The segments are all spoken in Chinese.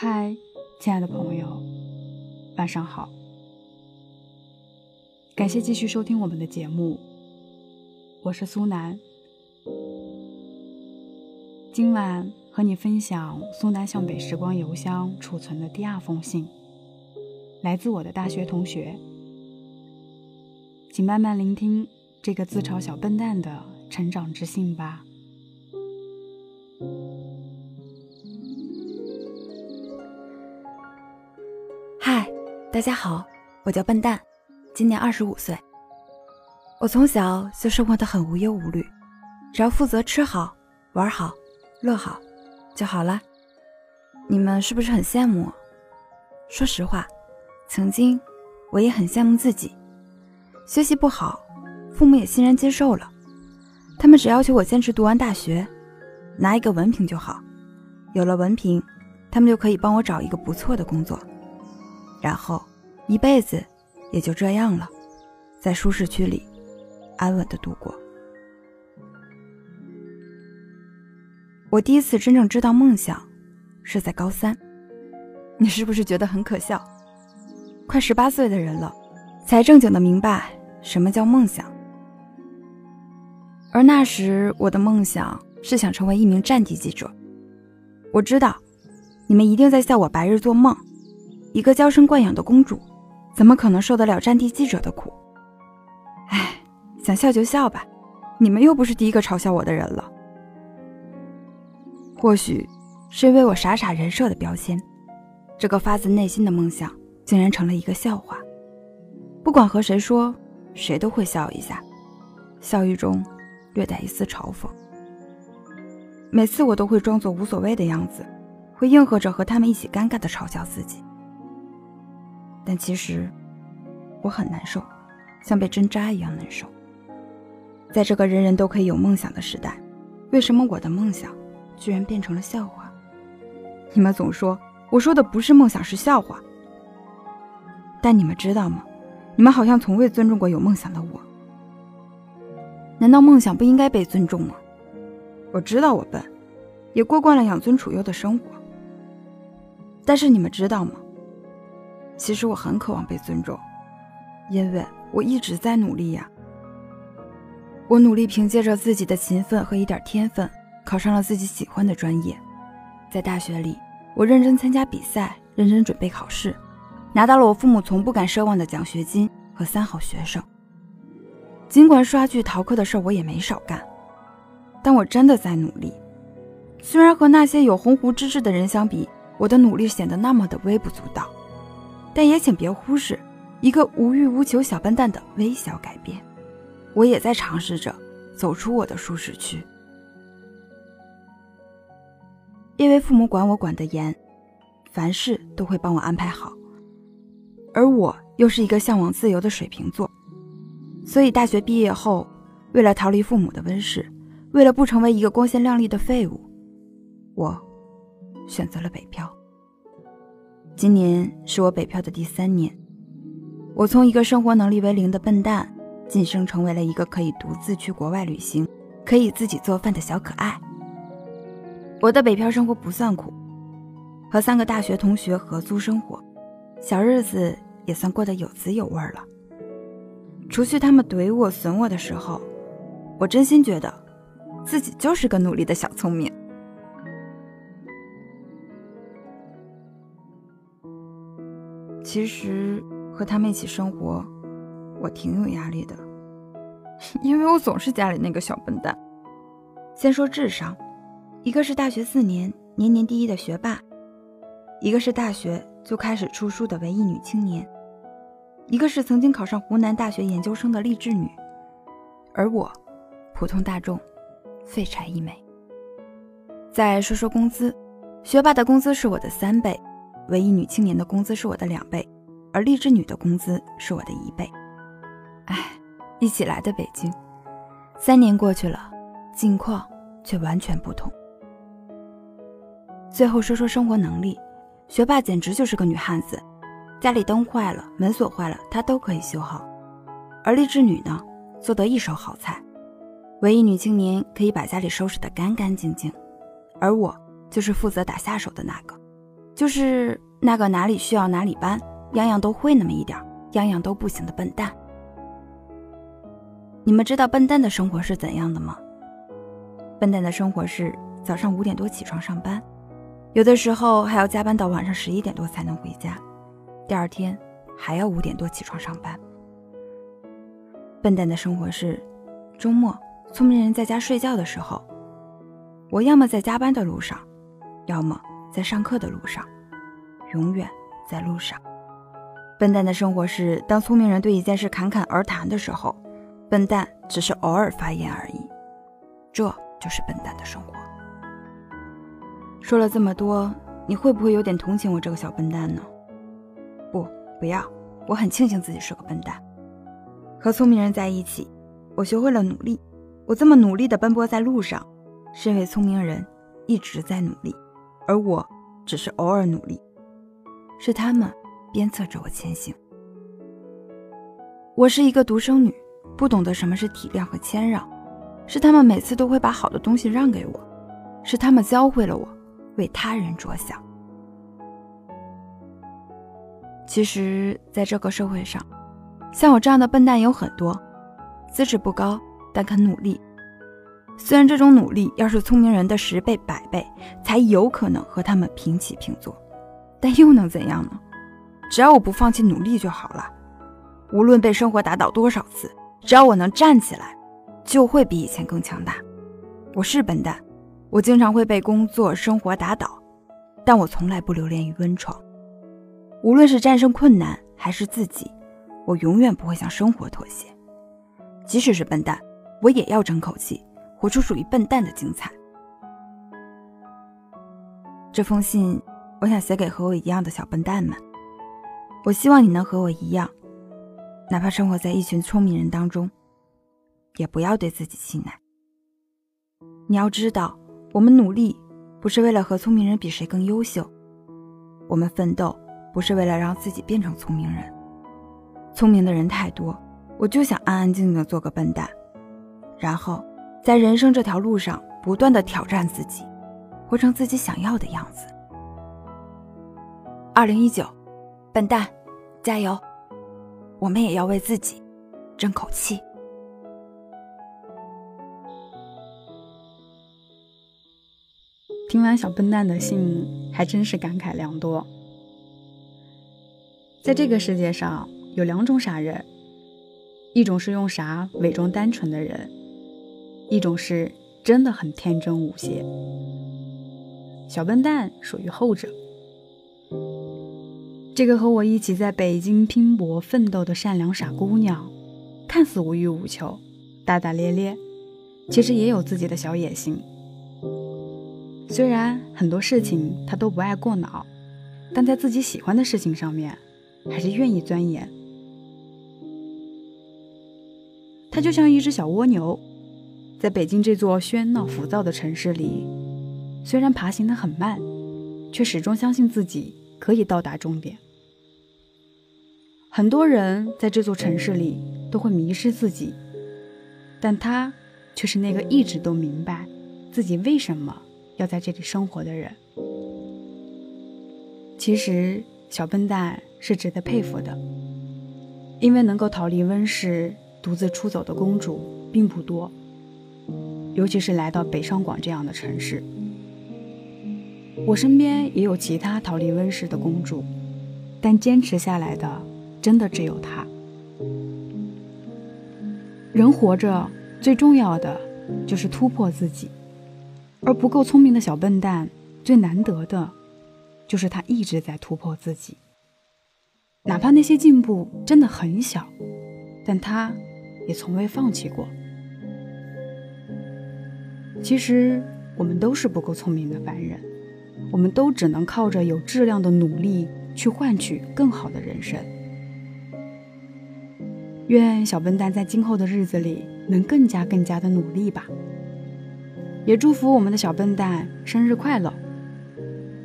嗨，亲爱的朋友，晚上好！感谢继续收听我们的节目，我是苏南。今晚和你分享苏南向北时光邮箱储存的第二封信，来自我的大学同学。请慢慢聆听这个自嘲小笨蛋的成长之信吧。大家好，我叫笨蛋，今年二十五岁。我从小就生活的很无忧无虑，只要负责吃好、玩好、乐好就好了。你们是不是很羡慕我？说实话，曾经我也很羡慕自己。学习不好，父母也欣然接受了。他们只要求我坚持读完大学，拿一个文凭就好。有了文凭，他们就可以帮我找一个不错的工作，然后一辈子也就这样了，在舒适区里安稳的度过。我第一次真正知道梦想，是在高三。你是不是觉得很可笑？快十八岁的人了，才正经的明白。什么叫梦想？而那时我的梦想是想成为一名战地记者。我知道，你们一定在笑我白日做梦。一个娇生惯养的公主，怎么可能受得了战地记者的苦？唉，想笑就笑吧，你们又不是第一个嘲笑我的人了。或许是因为我傻傻人设的标签，这个发自内心的梦想竟然成了一个笑话。不管和谁说。谁都会笑一下，笑意中略带一丝嘲讽。每次我都会装作无所谓的样子，会应和着和他们一起尴尬的嘲笑自己。但其实我很难受，像被针扎一样难受。在这个人人都可以有梦想的时代，为什么我的梦想居然变成了笑话？你们总说我说的不是梦想，是笑话。但你们知道吗？你们好像从未尊重过有梦想的我，难道梦想不应该被尊重吗？我知道我笨，也过惯了养尊处优的生活。但是你们知道吗？其实我很渴望被尊重，因为我一直在努力呀。我努力凭借着自己的勤奋和一点天分，考上了自己喜欢的专业。在大学里，我认真参加比赛，认真准备考试。拿到了我父母从不敢奢望的奖学金和三好学生。尽管刷剧逃课的事我也没少干，但我真的在努力。虽然和那些有鸿鹄之志的人相比，我的努力显得那么的微不足道，但也请别忽视一个无欲无求小笨蛋的微小改变。我也在尝试着走出我的舒适区，因为父母管我管得严，凡事都会帮我安排好。而我又是一个向往自由的水瓶座，所以大学毕业后，为了逃离父母的温室，为了不成为一个光鲜亮丽的废物，我选择了北漂。今年是我北漂的第三年，我从一个生活能力为零的笨蛋，晋升成为了一个可以独自去国外旅行、可以自己做饭的小可爱。我的北漂生活不算苦，和三个大学同学合租生活，小日子。也算过得有滋有味了。除去他们怼我、损我的时候，我真心觉得自己就是个努力的小聪明。其实和他们一起生活，我挺有压力的，因为我总是家里那个小笨蛋。先说智商，一个是大学四年年年第一的学霸，一个是大学就开始出书的文艺女青年。一个是曾经考上湖南大学研究生的励志女，而我，普通大众，废柴一枚。再说说工资，学霸的工资是我的三倍，文艺女青年的工资是我的两倍，而励志女的工资是我的一倍。唉，一起来的北京，三年过去了，境况却完全不同。最后说说生活能力，学霸简直就是个女汉子。家里灯坏了，门锁坏了，她都可以修好。而励志女呢，做得一手好菜。文艺女青年可以把家里收拾得干干净净，而我就是负责打下手的那个，就是那个哪里需要哪里搬，样样都会那么一点，样样都不行的笨蛋。你们知道笨蛋的生活是怎样的吗？笨蛋的生活是早上五点多起床上班，有的时候还要加班到晚上十一点多才能回家，第二天还要五点多起床上班。笨蛋的生活是，周末聪明人在家睡觉的时候，我要么在加班的路上，要么在上课的路上，永远在路上。笨蛋的生活是，当聪明人对一件事侃侃而谈的时候，笨蛋只是偶尔发言而已。这就是笨蛋的生活。说了这么多，你会不会有点同情我这个小笨蛋呢？不，不要，我很庆幸自己是个笨蛋。和聪明人在一起，我学会了努力。我这么努力地奔波在路上，是因为聪明人一直在努力，而我只是偶尔努力。是他们鞭策着我前行。我是一个独生女，不懂得什么是体谅和谦让。是他们每次都会把好的东西让给我，是他们教会了我为他人着想。其实，在这个社会上，像我这样的笨蛋有很多，资质不高，但肯努力。虽然这种努力要是聪明人的十倍百倍，才有可能和他们平起平坐，但又能怎样呢？只要我不放弃努力就好了。无论被生活打倒多少次，只要我能站起来，就会比以前更强大。我是笨蛋，我经常会被工作生活打倒，但我从来不留恋于温床。无论是战胜困难，还是自己。我永远不会向生活妥协，即使是笨蛋，我也要争口气，活出属于笨蛋的精彩。这封信，我想写给和我一样的小笨蛋们。我希望你能和我一样，哪怕生活在一群聪明人当中，也不要对自己气馁。你要知道，我们努力不是为了和聪明人比谁更优秀，我们奋斗不是为了让自己变成聪明人。聪明的人太多，我就想安安静静的做个笨蛋，然后在人生这条路上不断的挑战自己，活成自己想要的样子。二零一九，笨蛋，加油！我们也要为自己争口气。听完小笨蛋的信，还真是感慨良多。在这个世界上。有两种傻人，一种是用傻伪装单纯的人，一种是真的很天真无邪。小笨蛋属于后者。这个和我一起在北京拼搏奋斗的善良傻姑娘，看似无欲无求、大大咧咧，其实也有自己的小野心。虽然很多事情她都不爱过脑，但在自己喜欢的事情上面，还是愿意钻研。她就像一只小蜗牛，在北京这座喧闹浮躁的城市里，虽然爬行的很慢，却始终相信自己可以到达终点。很多人在这座城市里都会迷失自己，但他却是那个一直都明白自己为什么要在这里生活的人。其实，小笨蛋是值得佩服的，因为能够逃离温室。独自出走的公主并不多，尤其是来到北上广这样的城市。我身边也有其他逃离温室的公主，但坚持下来的真的只有她。人活着最重要的就是突破自己，而不够聪明的小笨蛋最难得的，就是他一直在突破自己，哪怕那些进步真的很小，但他。也从未放弃过。其实，我们都是不够聪明的凡人，我们都只能靠着有质量的努力去换取更好的人生。愿小笨蛋在今后的日子里能更加更加的努力吧。也祝福我们的小笨蛋生日快乐！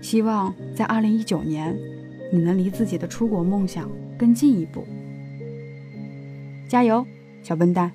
希望在二零一九年，你能离自己的出国梦想更进一步。加油！小笨蛋。